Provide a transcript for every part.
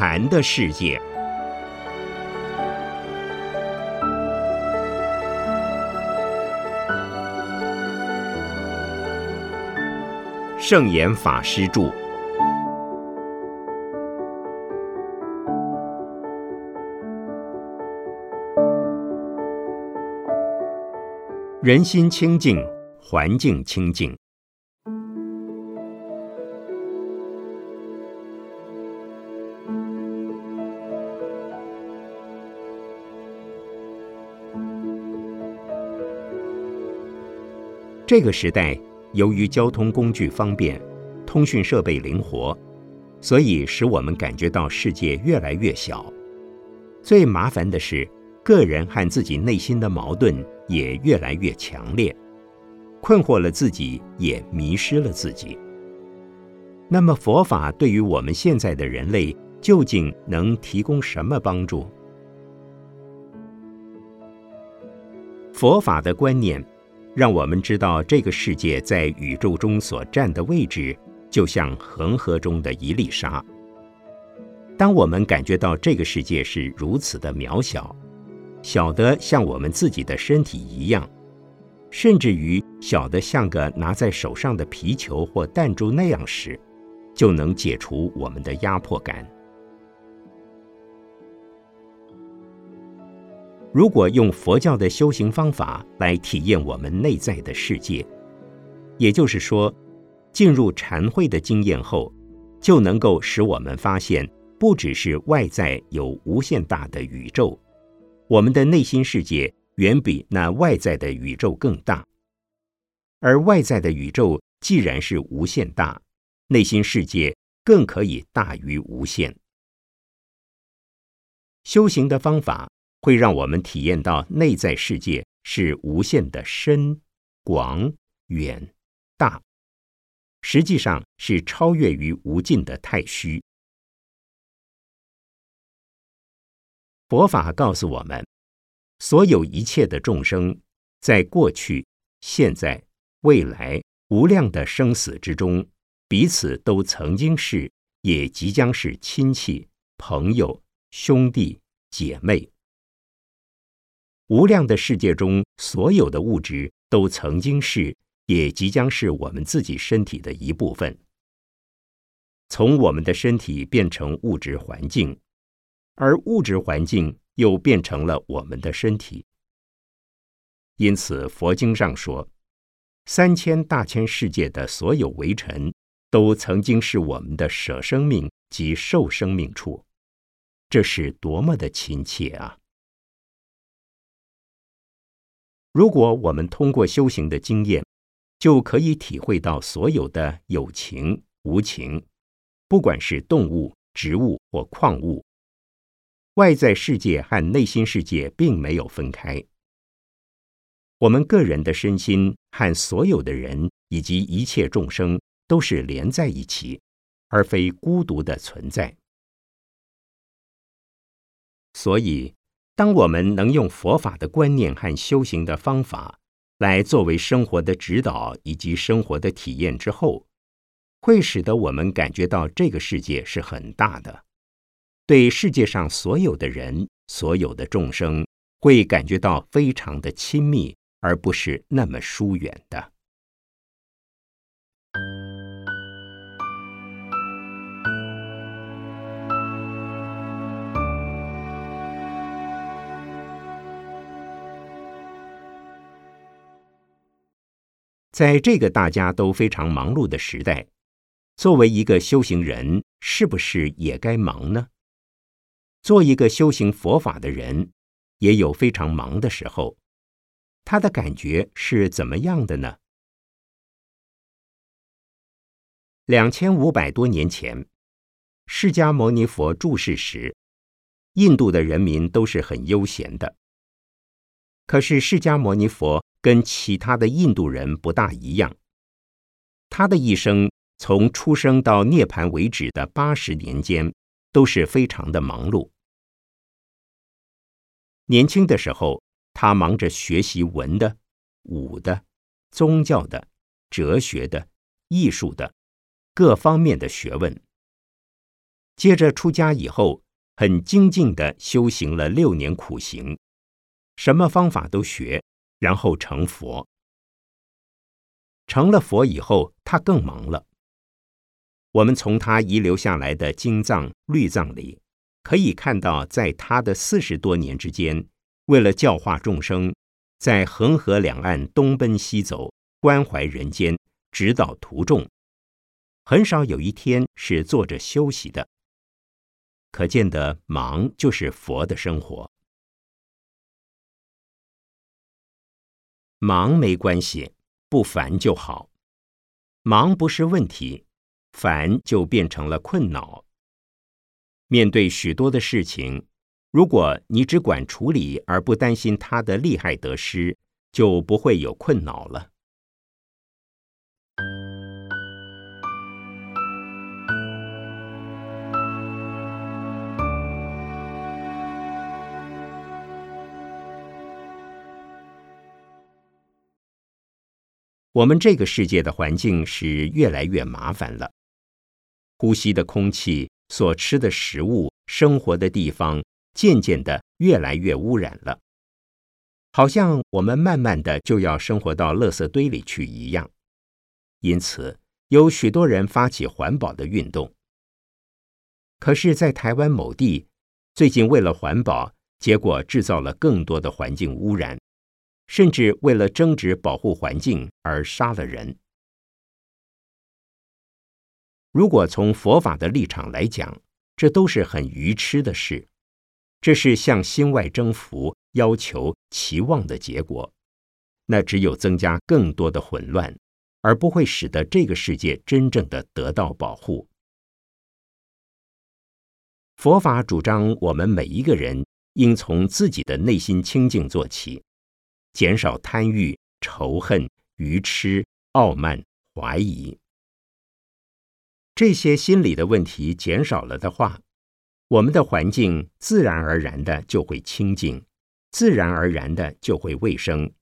禅的世界。圣严法师著。人心清净，环境清净。这个时代，由于交通工具方便，通讯设备灵活，所以使我们感觉到世界越来越小。最麻烦的是。个人和自己内心的矛盾也越来越强烈，困惑了自己，也迷失了自己。那么，佛法对于我们现在的人类究竟能提供什么帮助？佛法的观念让我们知道，这个世界在宇宙中所占的位置，就像恒河中的一粒沙。当我们感觉到这个世界是如此的渺小，小的像我们自己的身体一样，甚至于小的像个拿在手上的皮球或弹珠那样时，就能解除我们的压迫感。如果用佛教的修行方法来体验我们内在的世界，也就是说，进入禅会的经验后，就能够使我们发现，不只是外在有无限大的宇宙。我们的内心世界远比那外在的宇宙更大，而外在的宇宙既然是无限大，内心世界更可以大于无限。修行的方法会让我们体验到内在世界是无限的深、广、远、大，实际上是超越于无尽的太虚。佛法告诉我们，所有一切的众生，在过去、现在、未来无量的生死之中，彼此都曾经是，也即将是亲戚、朋友、兄弟姐妹。无量的世界中，所有的物质都曾经是，也即将是我们自己身体的一部分。从我们的身体变成物质环境。而物质环境又变成了我们的身体，因此佛经上说，三千大千世界的所有微尘，都曾经是我们的舍生命及受生命处，这是多么的亲切啊！如果我们通过修行的经验，就可以体会到所有的有情无情，不管是动物、植物或矿物。外在世界和内心世界并没有分开。我们个人的身心和所有的人以及一切众生都是连在一起，而非孤独的存在。所以，当我们能用佛法的观念和修行的方法来作为生活的指导以及生活的体验之后，会使得我们感觉到这个世界是很大的。对世界上所有的人、所有的众生，会感觉到非常的亲密，而不是那么疏远的。在这个大家都非常忙碌的时代，作为一个修行人，是不是也该忙呢？做一个修行佛法的人，也有非常忙的时候。他的感觉是怎么样的呢？两千五百多年前，释迦牟尼佛住世时，印度的人民都是很悠闲的。可是释迦牟尼佛跟其他的印度人不大一样，他的一生从出生到涅槃为止的八十年间。都是非常的忙碌。年轻的时候，他忙着学习文的、武的、宗教的、哲学的、艺术的各方面的学问。接着出家以后，很精进的修行了六年苦行，什么方法都学，然后成佛。成了佛以后，他更忙了。我们从他遗留下来的经藏、律藏里，可以看到，在他的四十多年之间，为了教化众生，在恒河两岸东奔西走，关怀人间，指导徒众，很少有一天是坐着休息的。可见的忙就是佛的生活，忙没关系，不烦就好，忙不是问题。烦就变成了困扰。面对许多的事情，如果你只管处理而不担心它的利害得失，就不会有困扰了。我们这个世界的环境是越来越麻烦了。呼吸的空气、所吃的食物、生活的地方，渐渐的越来越污染了，好像我们慢慢的就要生活到垃圾堆里去一样。因此，有许多人发起环保的运动。可是，在台湾某地，最近为了环保，结果制造了更多的环境污染，甚至为了争执保护环境而杀了人。如果从佛法的立场来讲，这都是很愚痴的事，这是向心外征服、要求、期望的结果，那只有增加更多的混乱，而不会使得这个世界真正的得到保护。佛法主张，我们每一个人应从自己的内心清净做起，减少贪欲、仇恨、愚痴、傲慢、怀疑。这些心理的问题减少了的话，我们的环境自然而然的就会清净，自然而然的就会卫生，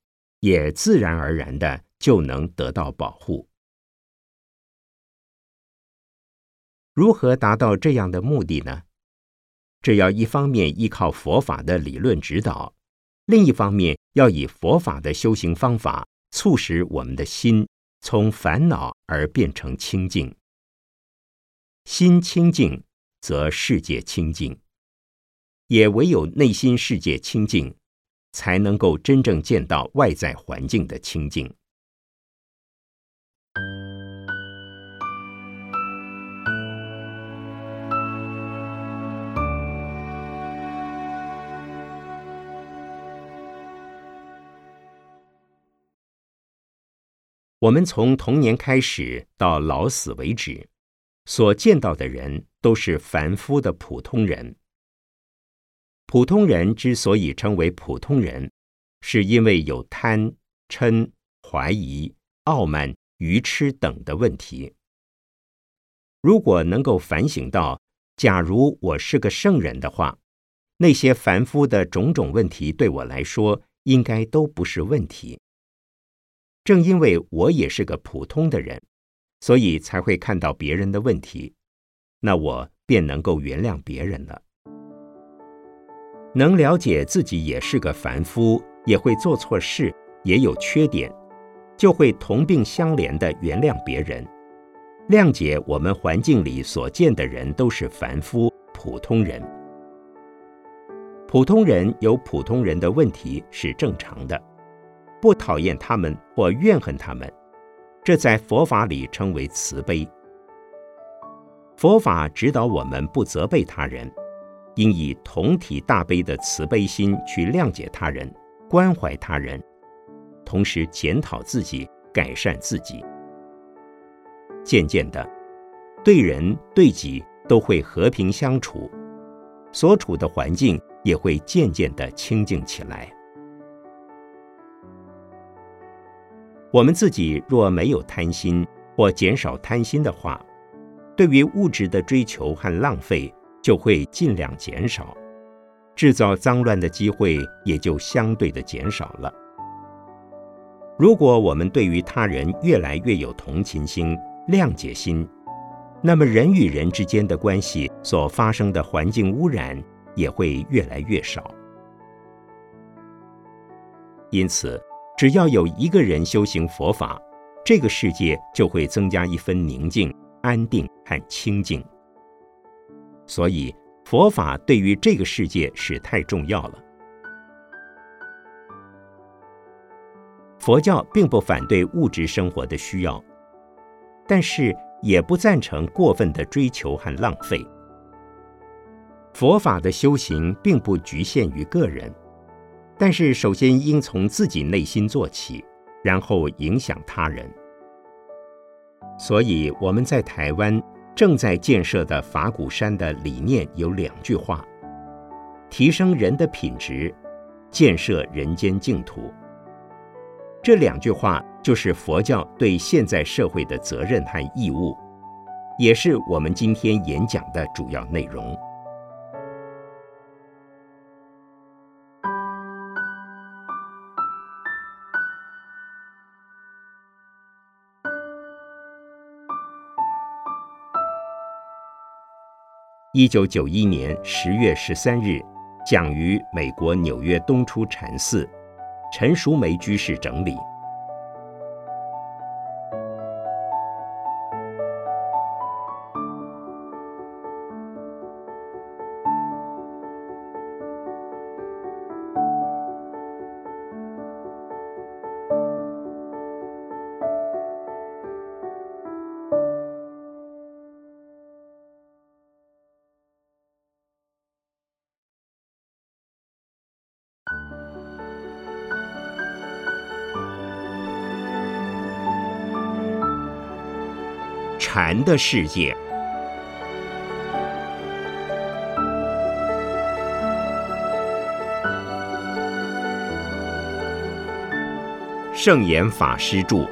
也自然而然的就能得到保护。如何达到这样的目的呢？这要一方面依靠佛法的理论指导，另一方面要以佛法的修行方法，促使我们的心从烦恼而变成清净。心清净，则世界清净；也唯有内心世界清净，才能够真正见到外在环境的清净。我们从童年开始到老死为止。所见到的人都是凡夫的普通人。普通人之所以称为普通人，是因为有贪、嗔、怀疑、傲慢、愚痴等的问题。如果能够反省到，假如我是个圣人的话，那些凡夫的种种问题对我来说应该都不是问题。正因为我也是个普通的人。所以才会看到别人的问题，那我便能够原谅别人了。能了解自己也是个凡夫，也会做错事，也有缺点，就会同病相怜的原谅别人，谅解我们环境里所见的人都是凡夫、普通人。普通人有普通人的问题是正常的，不讨厌他们或怨恨他们。这在佛法里称为慈悲。佛法指导我们不责备他人，应以同体大悲的慈悲心去谅解他人、关怀他人，同时检讨自己、改善自己。渐渐的，对人对己都会和平相处，所处的环境也会渐渐的清净起来。我们自己若没有贪心或减少贪心的话，对于物质的追求和浪费就会尽量减少，制造脏乱的机会也就相对的减少了。如果我们对于他人越来越有同情心、谅解心，那么人与人之间的关系所发生的环境污染也会越来越少。因此，只要有一个人修行佛法，这个世界就会增加一分宁静、安定和清净。所以，佛法对于这个世界是太重要了。佛教并不反对物质生活的需要，但是也不赞成过分的追求和浪费。佛法的修行并不局限于个人，但是首先应从自己内心做起，然后影响他人。所以我们在台湾正在建设的法鼓山的理念有两句话：提升人的品质，建设人间净土。这两句话就是佛教对现在社会的责任和义务，也是我们今天演讲的主要内容。一九九一年十月十三日，讲于美国纽约东出禅寺。陈淑梅居士整理。禅的世界，圣严法师著，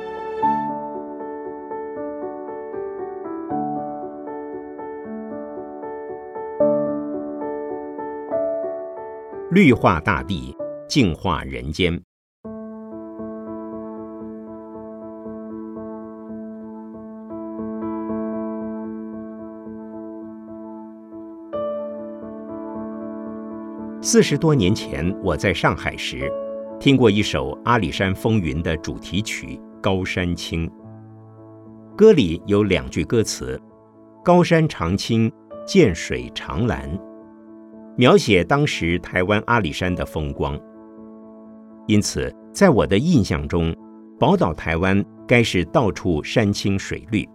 绿化大地，净化人间。四十多年前，我在上海时，听过一首《阿里山风云》的主题曲《高山青》。歌里有两句歌词：“高山长青，涧水长蓝”，描写当时台湾阿里山的风光。因此，在我的印象中，宝岛台湾该是到处山青水绿。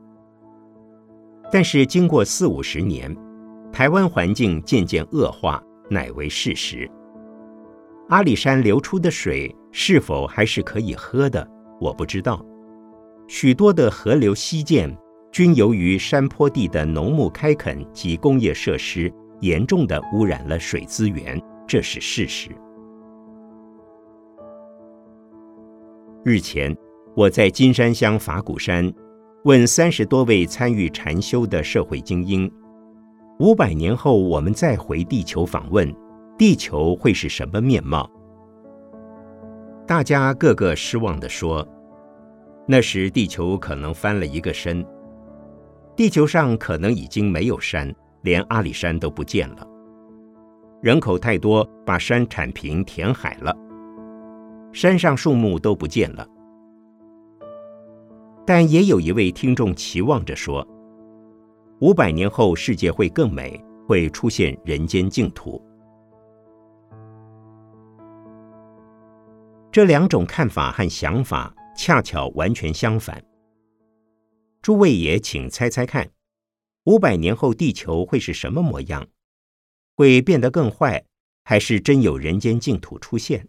但是，经过四五十年，台湾环境渐渐恶化。乃为事实。阿里山流出的水是否还是可以喝的，我不知道。许多的河流溪涧均由于山坡地的农牧开垦及工业设施，严重的污染了水资源，这是事实。日前，我在金山乡法鼓山问三十多位参与禅修的社会精英。五百年后，我们再回地球访问，地球会是什么面貌？大家个个失望地说：“那时地球可能翻了一个身，地球上可能已经没有山，连阿里山都不见了。人口太多，把山铲平填海了，山上树木都不见了。”但也有一位听众期望着说。五百年后，世界会更美，会出现人间净土。这两种看法和想法恰巧完全相反。诸位也请猜猜看，五百年后地球会是什么模样？会变得更坏，还是真有人间净土出现？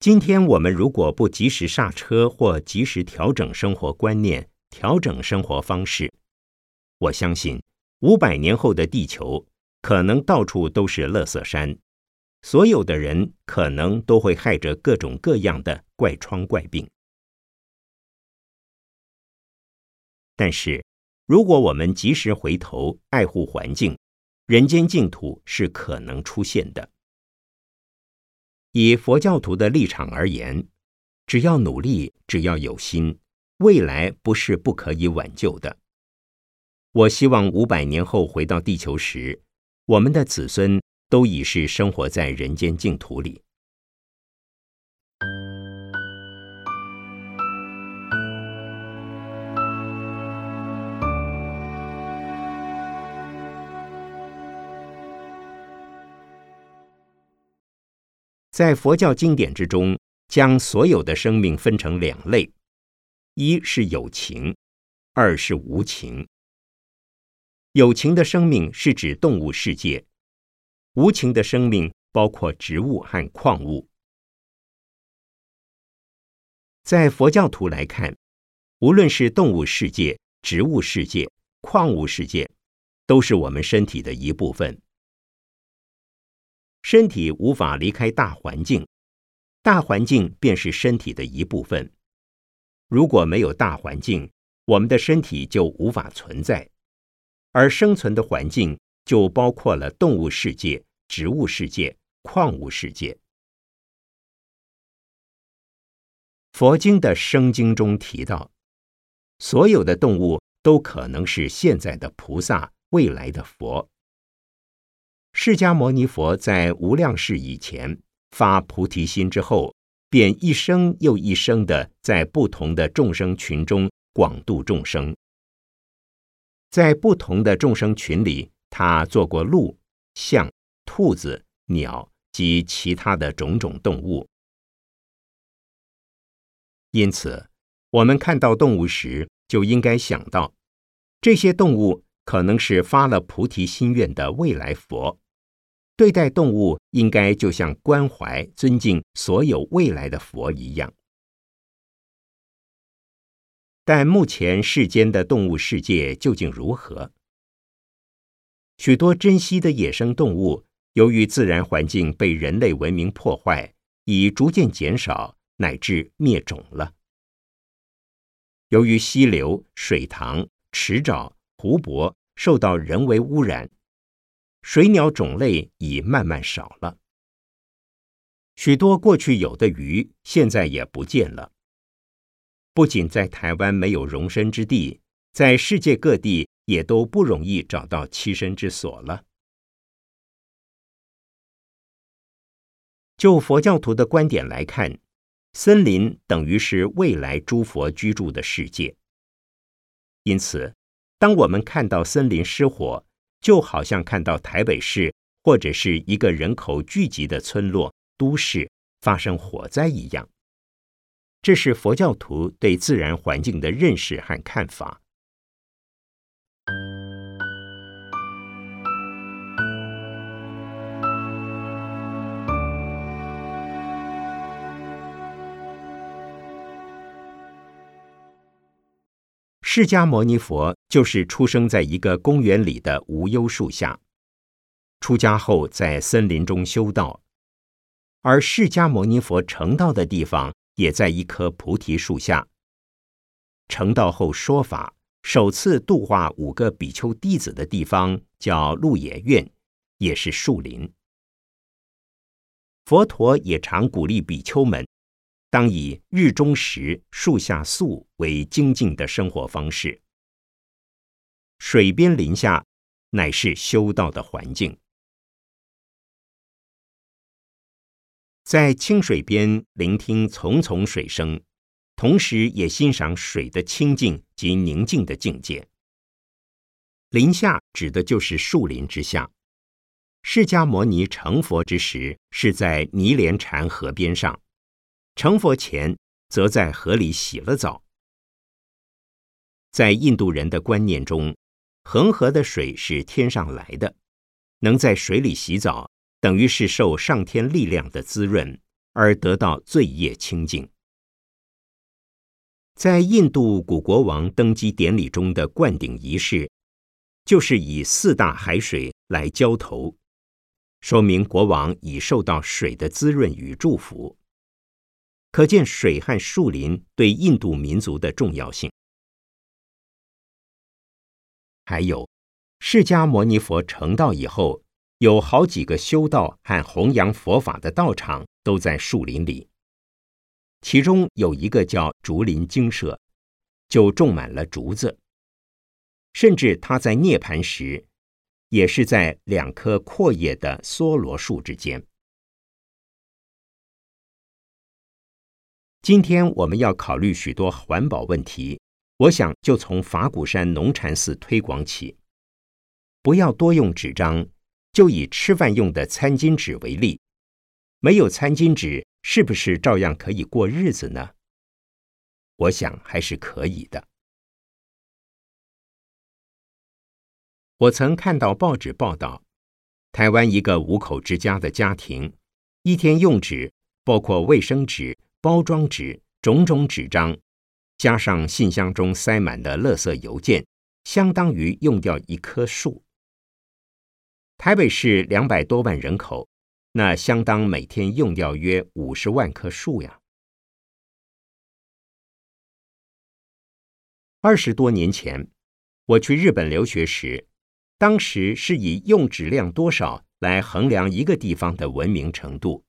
今天我们如果不及时刹车或及时调整生活观念，调整生活方式，我相信五百年后的地球可能到处都是垃圾山，所有的人可能都会害着各种各样的怪疮怪病。但是，如果我们及时回头爱护环境，人间净土是可能出现的。以佛教徒的立场而言，只要努力，只要有心。未来不是不可以挽救的。我希望五百年后回到地球时，我们的子孙都已是生活在人间净土里。在佛教经典之中，将所有的生命分成两类：一是有情，二是无情。有情的生命是指动物世界，无情的生命包括植物和矿物。在佛教徒来看，无论是动物世界、植物世界、矿物世界，都是我们身体的一部分。身体无法离开大环境，大环境便是身体的一部分。如果没有大环境，我们的身体就无法存在，而生存的环境就包括了动物世界、植物世界、矿物世界。佛经的《生经》中提到，所有的动物都可能是现在的菩萨，未来的佛。释迦牟尼佛在无量世以前发菩提心之后，便一生又一生的在不同的众生群中广度众生。在不同的众生群里，他做过鹿、象、兔子、鸟及其他的种种动物。因此，我们看到动物时，就应该想到，这些动物可能是发了菩提心愿的未来佛。对待动物，应该就像关怀、尊敬所有未来的佛一样。但目前世间的动物世界究竟如何？许多珍稀的野生动物，由于自然环境被人类文明破坏，已逐渐减少，乃至灭种了。由于溪流、水塘、池沼、湖泊受到人为污染。水鸟种类已慢慢少了，许多过去有的鱼现在也不见了。不仅在台湾没有容身之地，在世界各地也都不容易找到栖身之所了。就佛教徒的观点来看，森林等于是未来诸佛居住的世界。因此，当我们看到森林失火，就好像看到台北市或者是一个人口聚集的村落、都市发生火灾一样，这是佛教徒对自然环境的认识和看法。释迦牟尼佛就是出生在一个公园里的无忧树下，出家后在森林中修道，而释迦牟尼佛成道的地方也在一棵菩提树下。成道后说法，首次度化五个比丘弟子的地方叫鹿野苑，也是树林。佛陀也常鼓励比丘们。当以日中时树下宿为精进的生活方式。水边林下乃是修道的环境，在清水边聆听淙淙水声，同时也欣赏水的清净及宁静的境界。林下指的就是树林之下。释迦牟尼成佛之时，是在尼连禅河边上。成佛前，则在河里洗了澡。在印度人的观念中，恒河的水是天上来的，能在水里洗澡，等于是受上天力量的滋润，而得到罪业清净。在印度古国王登基典礼中的灌顶仪式，就是以四大海水来浇头，说明国王已受到水的滋润与祝福。可见水和树林对印度民族的重要性。还有，释迦牟尼佛成道以后，有好几个修道和弘扬佛法的道场都在树林里。其中有一个叫竹林精舍，就种满了竹子。甚至他在涅盘时，也是在两棵阔叶的梭罗树之间。今天我们要考虑许多环保问题，我想就从法鼓山农禅寺推广起。不要多用纸张，就以吃饭用的餐巾纸为例。没有餐巾纸，是不是照样可以过日子呢？我想还是可以的。我曾看到报纸报道，台湾一个五口之家的家庭，一天用纸包括卫生纸、包装纸、种种纸张，加上信箱中塞满的垃圾邮件，相当于用掉一棵树。台北市两百多万人口。那相当每天用掉约五十万棵树呀。二十多年前，我去日本留学时，当时是以用纸量多少来衡量一个地方的文明程度。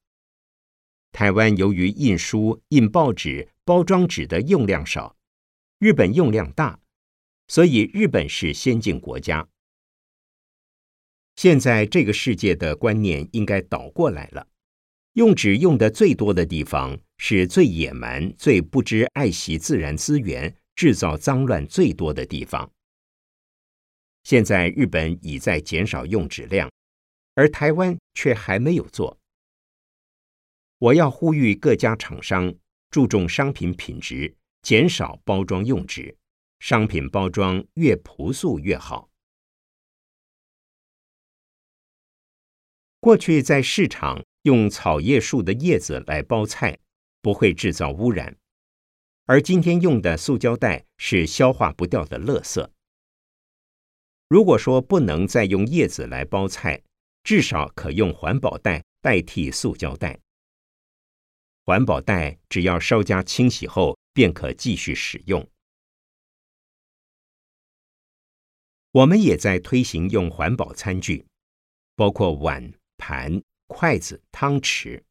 台湾由于印书、印报纸、包装纸的用量少，日本用量大，所以日本是先进国家。现在这个世界的观念应该倒过来了，用纸用的最多的地方是最野蛮、最不知爱惜自然资源、制造脏乱最多的地方。现在日本已在减少用纸量，而台湾却还没有做。我要呼吁各家厂商注重商品品质，减少包装用纸，商品包装越朴素越好。过去在市场用草叶树的叶子来包菜，不会制造污染；而今天用的塑胶袋是消化不掉的垃圾。如果说不能再用叶子来包菜，至少可用环保袋代替塑胶袋。环保袋只要稍加清洗后便可继续使用。我们也在推行用环保餐具，包括碗。盘、筷子、汤匙，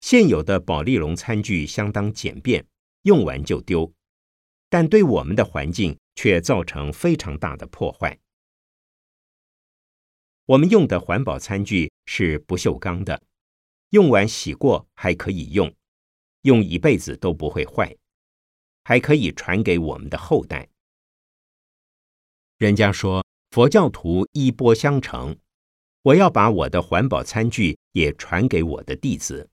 现有的保利龙餐具相当简便，用完就丢，但对我们的环境却造成非常大的破坏。我们用的环保餐具是不锈钢的，用完洗过还可以用，用一辈子都不会坏，还可以传给我们的后代。人家说佛教徒衣钵相承。我要把我的环保餐具也传给我的弟子，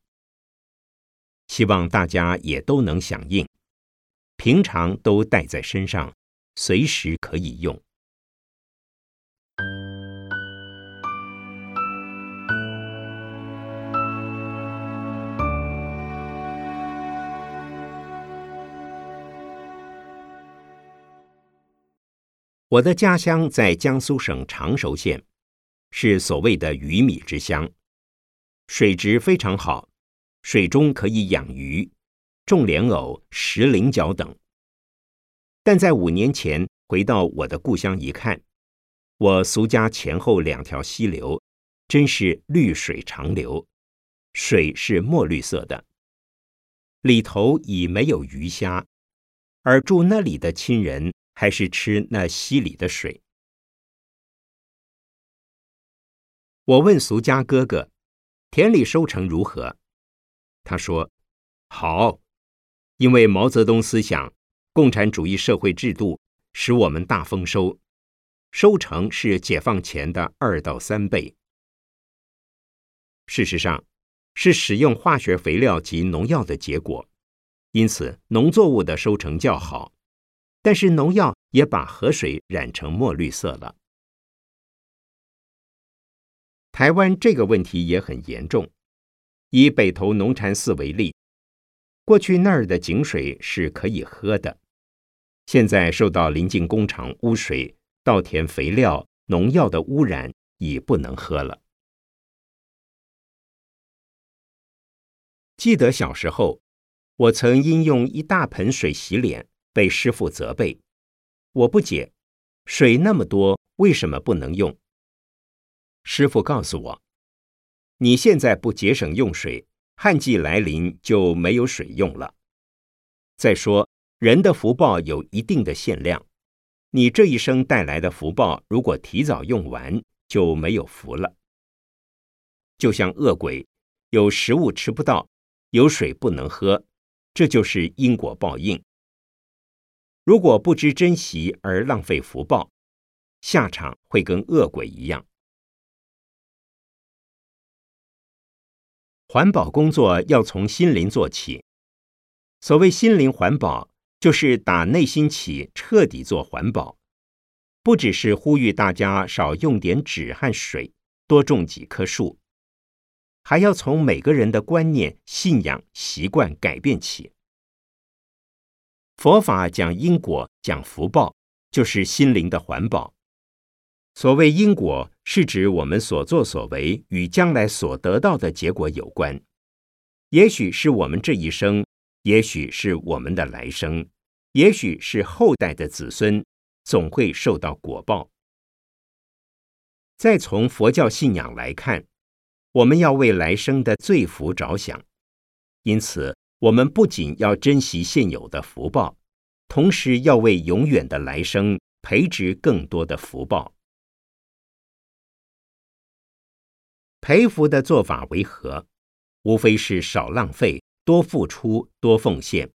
希望大家也都能响应，平常都带在身上，随时可以用。我的家乡在江苏省常熟县。是所谓的鱼米之乡，水质非常好，水中可以养鱼、种莲藕、石菱角等。但在五年前回到我的故乡一看，我俗家前后两条溪流，真是绿水长流，水是墨绿色的，里头已没有鱼虾，而住那里的亲人还是吃那溪里的水。我问俗家哥哥：“田里收成如何？”他说：“好，因为毛泽东思想、共产主义社会制度使我们大丰收，收成是解放前的二到三倍。事实上，是使用化学肥料及农药的结果，因此农作物的收成较好。但是农药也把河水染成墨绿色了。”台湾这个问题也很严重。以北投农禅寺为例，过去那儿的井水是可以喝的，现在受到临近工厂污水、稻田肥料、农药的污染，已不能喝了。记得小时候，我曾因用一大盆水洗脸，被师傅责备。我不解，水那么多，为什么不能用？师傅告诉我：“你现在不节省用水，旱季来临就没有水用了。再说，人的福报有一定的限量，你这一生带来的福报，如果提早用完，就没有福了。就像恶鬼，有食物吃不到，有水不能喝，这就是因果报应。如果不知珍惜而浪费福报，下场会跟恶鬼一样。环保工作要从心灵做起。所谓心灵环保，就是打内心起，彻底做环保。不只是呼吁大家少用点纸和水，多种几棵树，还要从每个人的观念、信仰、习惯改变起。佛法讲因果，讲福报，就是心灵的环保。所谓因果，是指我们所作所为与将来所得到的结果有关。也许是我们这一生，也许是我们的来生，也许是后代的子孙，总会受到果报。再从佛教信仰来看，我们要为来生的罪福着想，因此我们不仅要珍惜现有的福报，同时要为永远的来生培植更多的福报。培福的做法为何？无非是少浪费、多付出、多奉献。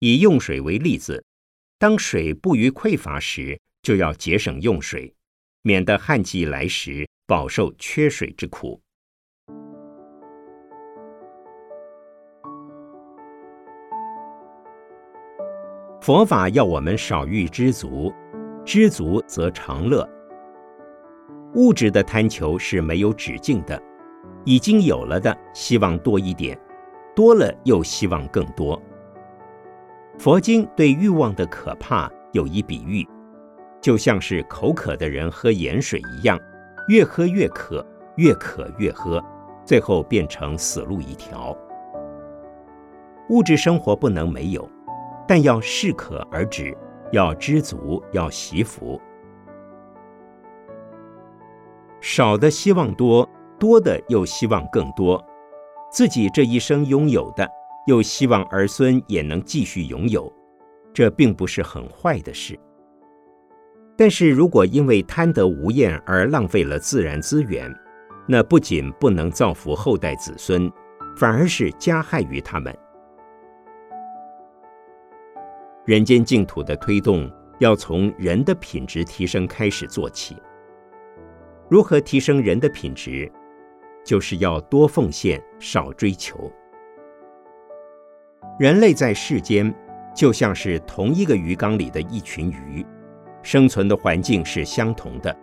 以用水为例子，当水不予匮乏时，就要节省用水，免得旱季来时饱受缺水之苦。佛法要我们少欲知足，知足则常乐。物质的贪求是没有止境的，已经有了的希望多一点，多了又希望更多。佛经对欲望的可怕有一比喻，就像是口渴的人喝盐水一样，越喝越渴，越渴越喝，最后变成死路一条。物质生活不能没有，但要适可而止，要知足，要惜福。少的希望多，多的又希望更多。自己这一生拥有的，又希望儿孙也能继续拥有，这并不是很坏的事。但是如果因为贪得无厌而浪费了自然资源，那不仅不能造福后代子孙，反而是加害于他们。人间净土的推动，要从人的品质提升开始做起。如何提升人的品质，就是要多奉献，少追求。人类在世间就像是同一个鱼缸里的一群鱼，生存的环境是相同的。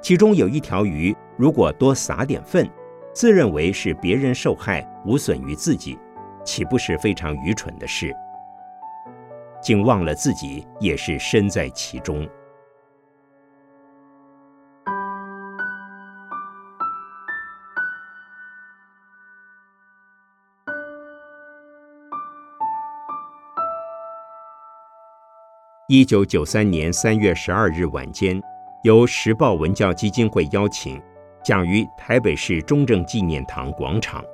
其中有一条鱼，如果多撒点粪，自认为是别人受害，无损于自己，岂不是非常愚蠢的事？竟忘了自己也是身在其中。一九九三年三月十二日晚间，由时报文教基金会邀请，讲于台北市中正纪念堂广场。